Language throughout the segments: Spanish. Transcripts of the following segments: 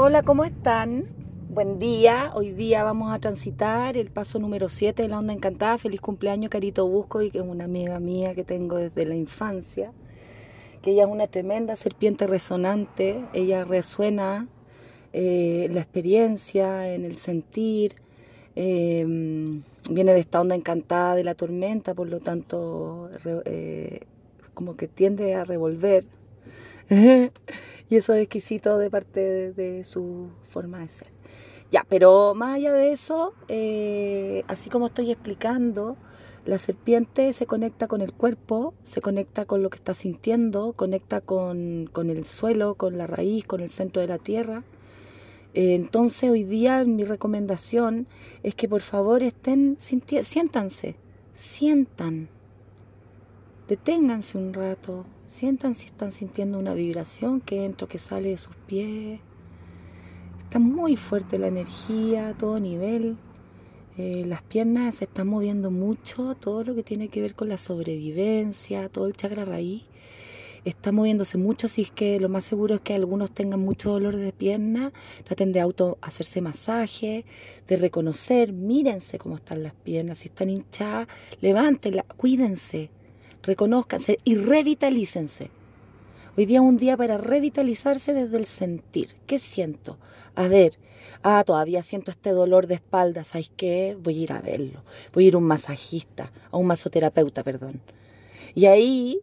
Hola, ¿cómo están? Buen día. Hoy día vamos a transitar el paso número 7 de la Onda Encantada. Feliz cumpleaños, Carito Busco, y que es una amiga mía que tengo desde la infancia. Que ella es una tremenda serpiente resonante. Ella resuena eh, la experiencia, en el sentir. Em, viene de esta onda encantada de la tormenta, por lo tanto, eh, como que tiende a revolver. y eso es exquisito de parte de, su forma de ser. Ya, pero más allá de eso, eh, así como estoy explicando, la serpiente se conecta con el cuerpo, se conecta con lo que está sintiendo, conecta con, el suelo, con la raíz, con el centro de la tierra. Eh, entonces hoy día mi recomendación es que por favor estén, siéntanse, sientan, Deténganse un rato, sientan si están sintiendo una vibración que entra o que sale de sus pies. Está muy fuerte la energía a todo nivel. Eh, las piernas se están moviendo mucho, todo lo que tiene que ver con la sobrevivencia, todo el chakra raíz está moviéndose mucho, así es que lo más seguro es que algunos tengan mucho dolor de pierna, traten de auto hacerse masaje, de reconocer, mírense cómo están las piernas, si están hinchadas, levántenlas, cuídense, reconozcanse y revitalícense. Hoy día es un día para revitalizarse desde el sentir. ¿Qué siento? A ver, ah, todavía siento este dolor de espalda, ¿sabes qué? Voy a ir a verlo. Voy a ir a un masajista, a un masoterapeuta, perdón. Y ahí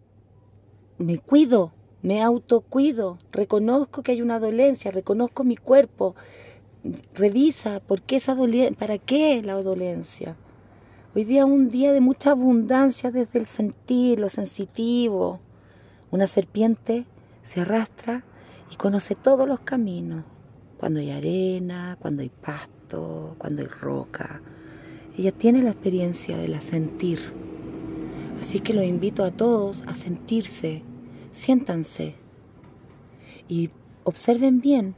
me cuido, me autocuido, reconozco que hay una dolencia, reconozco mi cuerpo. Revisa por qué esa dolencia, para qué la dolencia. Hoy día un día de mucha abundancia desde el sentir, lo sensitivo. Una serpiente se arrastra y conoce todos los caminos. Cuando hay arena, cuando hay pasto, cuando hay roca. Ella tiene la experiencia de la sentir. Así que los invito a todos a sentirse, siéntanse y observen bien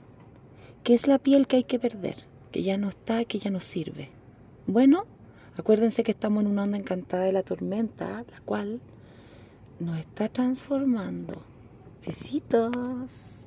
qué es la piel que hay que perder, que ya no está, que ya no sirve. Bueno, Acuérdense que estamos en una onda encantada de la tormenta, la cual nos está transformando. Besitos.